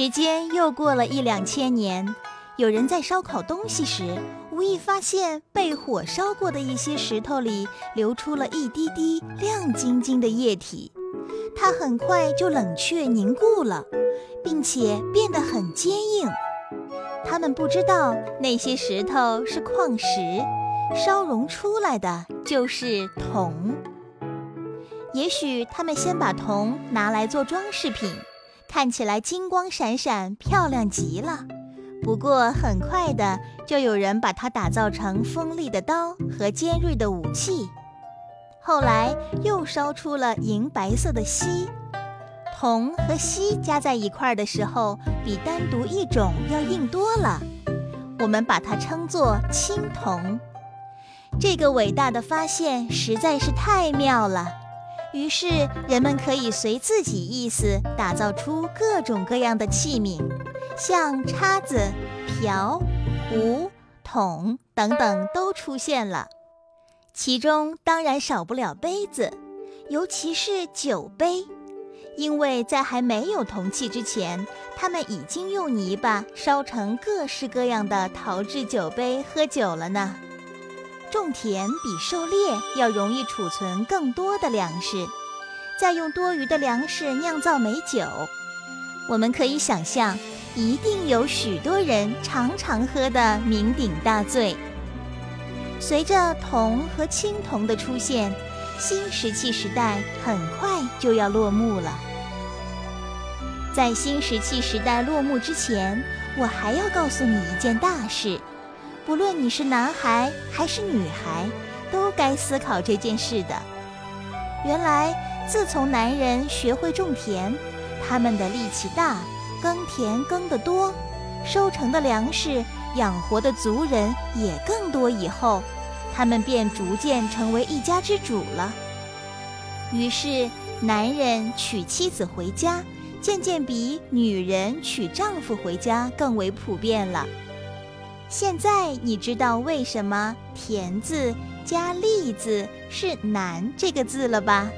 时间又过了一两千年，有人在烧烤东西时，无意发现被火烧过的一些石头里流出了一滴滴亮晶晶的液体，它很快就冷却凝固了，并且变得很坚硬。他们不知道那些石头是矿石，烧熔出来的就是铜。也许他们先把铜拿来做装饰品。看起来金光闪闪，漂亮极了。不过很快的，就有人把它打造成锋利的刀和尖锐的武器。后来又烧出了银白色的锡。铜和锡加在一块儿的时候，比单独一种要硬多了。我们把它称作青铜。这个伟大的发现实在是太妙了。于是，人们可以随自己意思打造出各种各样的器皿，像叉子、瓢、壶、桶等等都出现了。其中当然少不了杯子，尤其是酒杯，因为在还没有铜器之前，他们已经用泥巴烧成各式各样的陶制酒杯喝酒了呢。种田比狩猎要容易储存更多的粮食，再用多余的粮食酿造美酒。我们可以想象，一定有许多人常常喝得酩酊大醉。随着铜和青铜的出现，新石器时代很快就要落幕了。在新石器时代落幕之前，我还要告诉你一件大事。不论你是男孩还是女孩，都该思考这件事的。原来，自从男人学会种田，他们的力气大，耕田耕得多，收成的粮食养活的族人也更多以后，他们便逐渐成为一家之主了。于是，男人娶妻子回家，渐渐比女人娶丈夫回家更为普遍了。现在你知道为什么“田”字加“利”字是“难”这个字了吧？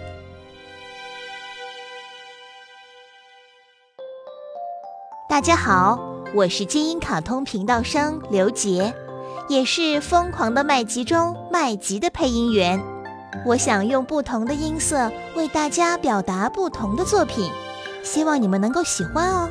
大家好，我是金鹰卡通频道生刘杰，也是《疯狂的麦吉》中麦吉的配音员。我想用不同的音色为大家表达不同的作品，希望你们能够喜欢哦。